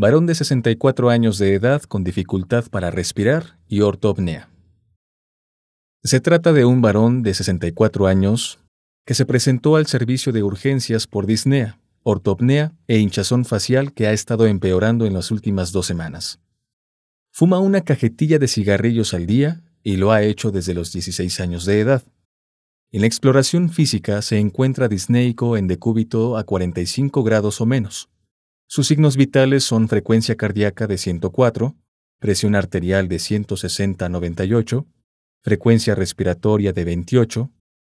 Varón de 64 años de edad con dificultad para respirar y ortopnea. Se trata de un varón de 64 años que se presentó al servicio de urgencias por disnea, ortopnea e hinchazón facial que ha estado empeorando en las últimas dos semanas. Fuma una cajetilla de cigarrillos al día y lo ha hecho desde los 16 años de edad. En la exploración física se encuentra disneico en decúbito a 45 grados o menos. Sus signos vitales son frecuencia cardíaca de 104, presión arterial de 160-98, frecuencia respiratoria de 28,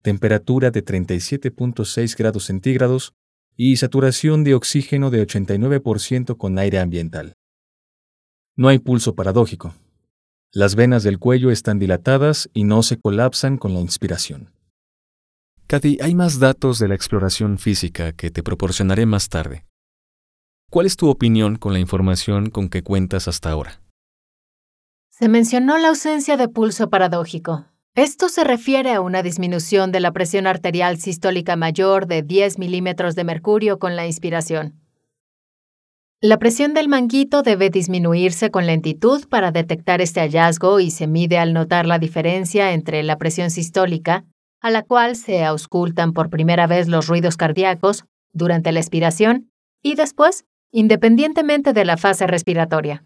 temperatura de 37.6 grados centígrados y saturación de oxígeno de 89% con aire ambiental. No hay pulso paradójico. Las venas del cuello están dilatadas y no se colapsan con la inspiración. Cathy, hay más datos de la exploración física que te proporcionaré más tarde. ¿Cuál es tu opinión con la información con que cuentas hasta ahora? Se mencionó la ausencia de pulso paradójico. Esto se refiere a una disminución de la presión arterial sistólica mayor de 10 milímetros de mercurio con la inspiración. La presión del manguito debe disminuirse con lentitud para detectar este hallazgo y se mide al notar la diferencia entre la presión sistólica a la cual se auscultan por primera vez los ruidos cardíacos durante la expiración y después, independientemente de la fase respiratoria.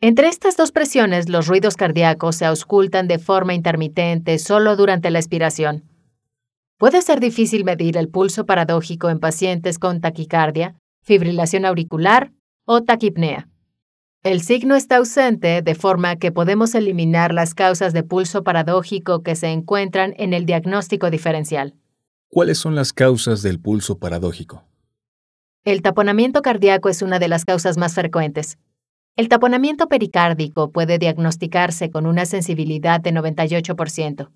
Entre estas dos presiones, los ruidos cardíacos se auscultan de forma intermitente solo durante la expiración. Puede ser difícil medir el pulso paradójico en pacientes con taquicardia, fibrilación auricular o taquipnea. El signo está ausente de forma que podemos eliminar las causas de pulso paradójico que se encuentran en el diagnóstico diferencial. ¿Cuáles son las causas del pulso paradójico? El taponamiento cardíaco es una de las causas más frecuentes. El taponamiento pericárdico puede diagnosticarse con una sensibilidad de 98%,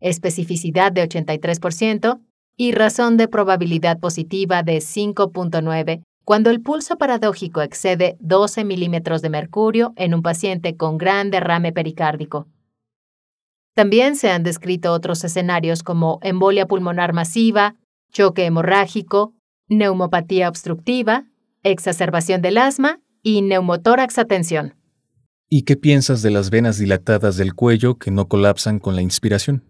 especificidad de 83% y razón de probabilidad positiva de 5.9 cuando el pulso paradójico excede 12 milímetros de mercurio en un paciente con gran derrame pericárdico. También se han descrito otros escenarios como embolia pulmonar masiva, choque hemorrágico, neumopatía obstructiva, exacerbación del asma y neumotórax atención. ¿Y qué piensas de las venas dilatadas del cuello que no colapsan con la inspiración?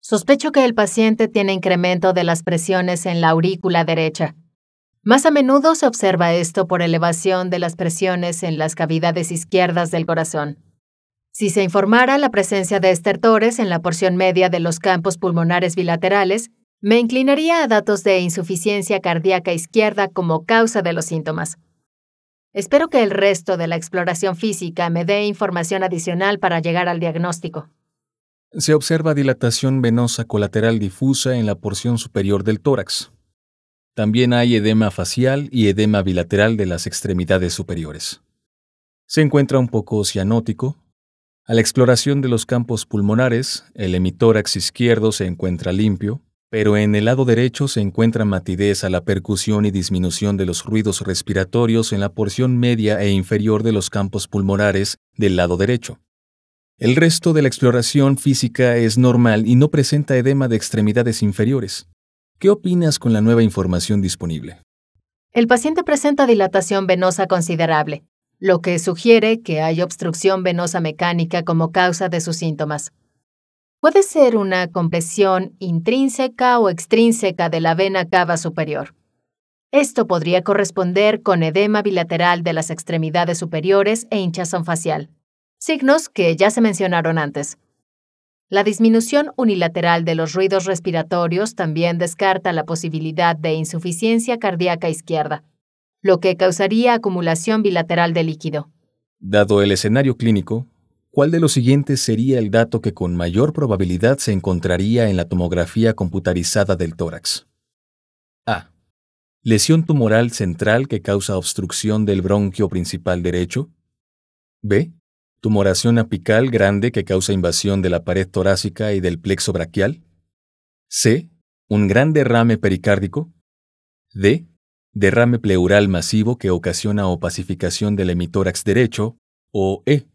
Sospecho que el paciente tiene incremento de las presiones en la aurícula derecha. Más a menudo se observa esto por elevación de las presiones en las cavidades izquierdas del corazón. Si se informara la presencia de estertores en la porción media de los campos pulmonares bilaterales, me inclinaría a datos de insuficiencia cardíaca izquierda como causa de los síntomas. Espero que el resto de la exploración física me dé información adicional para llegar al diagnóstico. Se observa dilatación venosa colateral difusa en la porción superior del tórax, también hay edema facial y edema bilateral de las extremidades superiores. Se encuentra un poco cianótico. A la exploración de los campos pulmonares, el hemitórax izquierdo se encuentra limpio, pero en el lado derecho se encuentra matidez a la percusión y disminución de los ruidos respiratorios en la porción media e inferior de los campos pulmonares del lado derecho. El resto de la exploración física es normal y no presenta edema de extremidades inferiores. ¿Qué opinas con la nueva información disponible? El paciente presenta dilatación venosa considerable, lo que sugiere que hay obstrucción venosa mecánica como causa de sus síntomas. Puede ser una compresión intrínseca o extrínseca de la vena cava superior. Esto podría corresponder con edema bilateral de las extremidades superiores e hinchazón facial, signos que ya se mencionaron antes. La disminución unilateral de los ruidos respiratorios también descarta la posibilidad de insuficiencia cardíaca izquierda, lo que causaría acumulación bilateral de líquido. Dado el escenario clínico, ¿cuál de los siguientes sería el dato que con mayor probabilidad se encontraría en la tomografía computarizada del tórax? A. Lesión tumoral central que causa obstrucción del bronquio principal derecho. B. Tumoración apical grande que causa invasión de la pared torácica y del plexo braquial. C. Un gran derrame pericárdico. D. Derrame pleural masivo que ocasiona opacificación del hemitórax derecho. O E.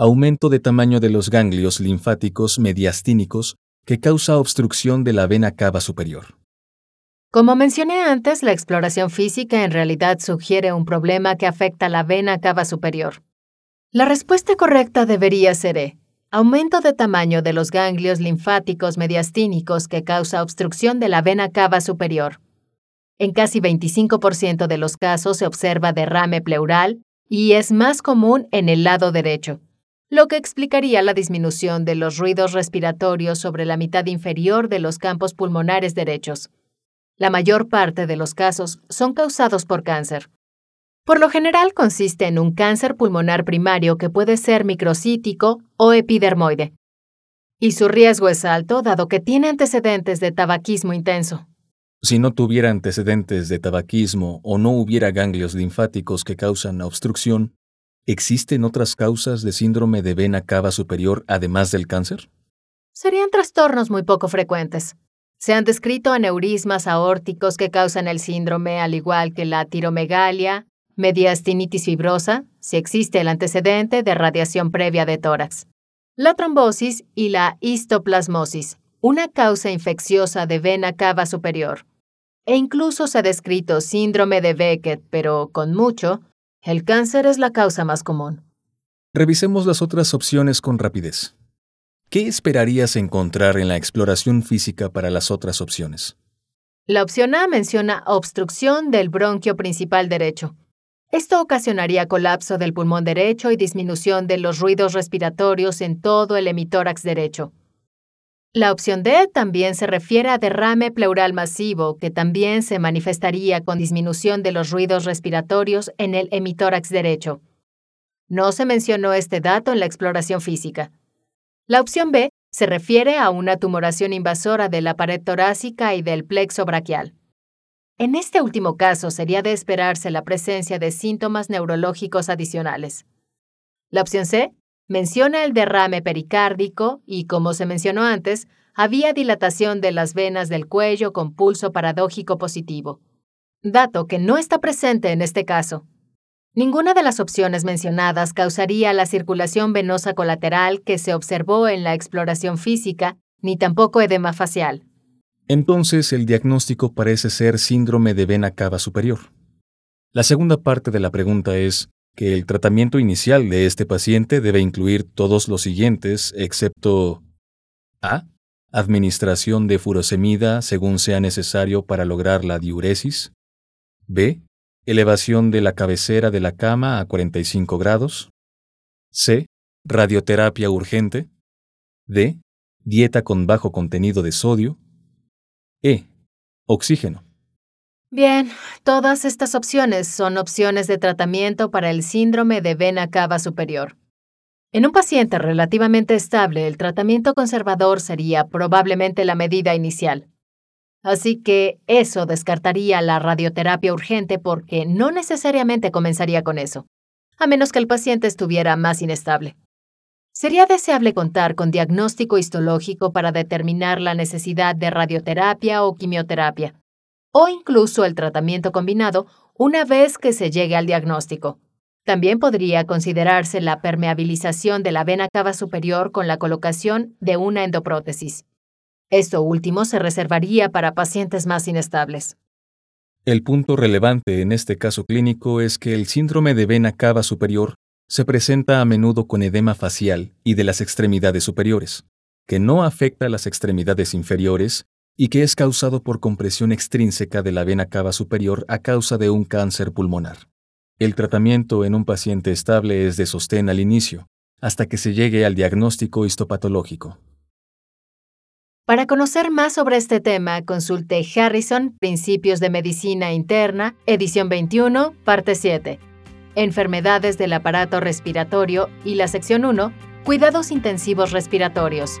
Aumento de tamaño de los ganglios linfáticos mediastínicos que causa obstrucción de la vena cava superior. Como mencioné antes, la exploración física en realidad sugiere un problema que afecta la vena cava superior. La respuesta correcta debería ser E. Aumento de tamaño de los ganglios linfáticos mediastínicos que causa obstrucción de la vena cava superior. En casi 25% de los casos se observa derrame pleural y es más común en el lado derecho, lo que explicaría la disminución de los ruidos respiratorios sobre la mitad inferior de los campos pulmonares derechos. La mayor parte de los casos son causados por cáncer. Por lo general consiste en un cáncer pulmonar primario que puede ser microcítico o epidermoide. Y su riesgo es alto dado que tiene antecedentes de tabaquismo intenso. Si no tuviera antecedentes de tabaquismo o no hubiera ganglios linfáticos que causan obstrucción, ¿existen otras causas de síndrome de vena cava superior además del cáncer? Serían trastornos muy poco frecuentes. Se han descrito aneurismas aórticos que causan el síndrome, al igual que la tiromegalia, mediastinitis fibrosa, si existe el antecedente de radiación previa de tórax. La trombosis y la histoplasmosis, una causa infecciosa de vena cava superior. E incluso se ha descrito síndrome de Beckett, pero con mucho, el cáncer es la causa más común. Revisemos las otras opciones con rapidez. ¿Qué esperarías encontrar en la exploración física para las otras opciones? La opción A menciona obstrucción del bronquio principal derecho. Esto ocasionaría colapso del pulmón derecho y disminución de los ruidos respiratorios en todo el hemitórax derecho. La opción D también se refiere a derrame pleural masivo, que también se manifestaría con disminución de los ruidos respiratorios en el hemitórax derecho. No se mencionó este dato en la exploración física. La opción B se refiere a una tumoración invasora de la pared torácica y del plexo braquial. En este último caso sería de esperarse la presencia de síntomas neurológicos adicionales. La opción C menciona el derrame pericárdico y, como se mencionó antes, había dilatación de las venas del cuello con pulso paradójico positivo, dato que no está presente en este caso. Ninguna de las opciones mencionadas causaría la circulación venosa colateral que se observó en la exploración física, ni tampoco edema facial. Entonces el diagnóstico parece ser síndrome de vena cava superior. La segunda parte de la pregunta es que el tratamiento inicial de este paciente debe incluir todos los siguientes, excepto A. Administración de furosemida según sea necesario para lograr la diuresis. B elevación de la cabecera de la cama a 45 grados. C. Radioterapia urgente. D. Dieta con bajo contenido de sodio. E. Oxígeno. Bien, todas estas opciones son opciones de tratamiento para el síndrome de vena cava superior. En un paciente relativamente estable, el tratamiento conservador sería probablemente la medida inicial. Así que eso descartaría la radioterapia urgente porque no necesariamente comenzaría con eso, a menos que el paciente estuviera más inestable. Sería deseable contar con diagnóstico histológico para determinar la necesidad de radioterapia o quimioterapia, o incluso el tratamiento combinado una vez que se llegue al diagnóstico. También podría considerarse la permeabilización de la vena cava superior con la colocación de una endoprótesis. Esto último se reservaría para pacientes más inestables. El punto relevante en este caso clínico es que el síndrome de vena cava superior se presenta a menudo con edema facial y de las extremidades superiores, que no afecta a las extremidades inferiores y que es causado por compresión extrínseca de la vena cava superior a causa de un cáncer pulmonar. El tratamiento en un paciente estable es de sostén al inicio, hasta que se llegue al diagnóstico histopatológico. Para conocer más sobre este tema, consulte Harrison, Principios de Medicina Interna, edición 21, parte 7. Enfermedades del aparato respiratorio y la sección 1, Cuidados intensivos respiratorios.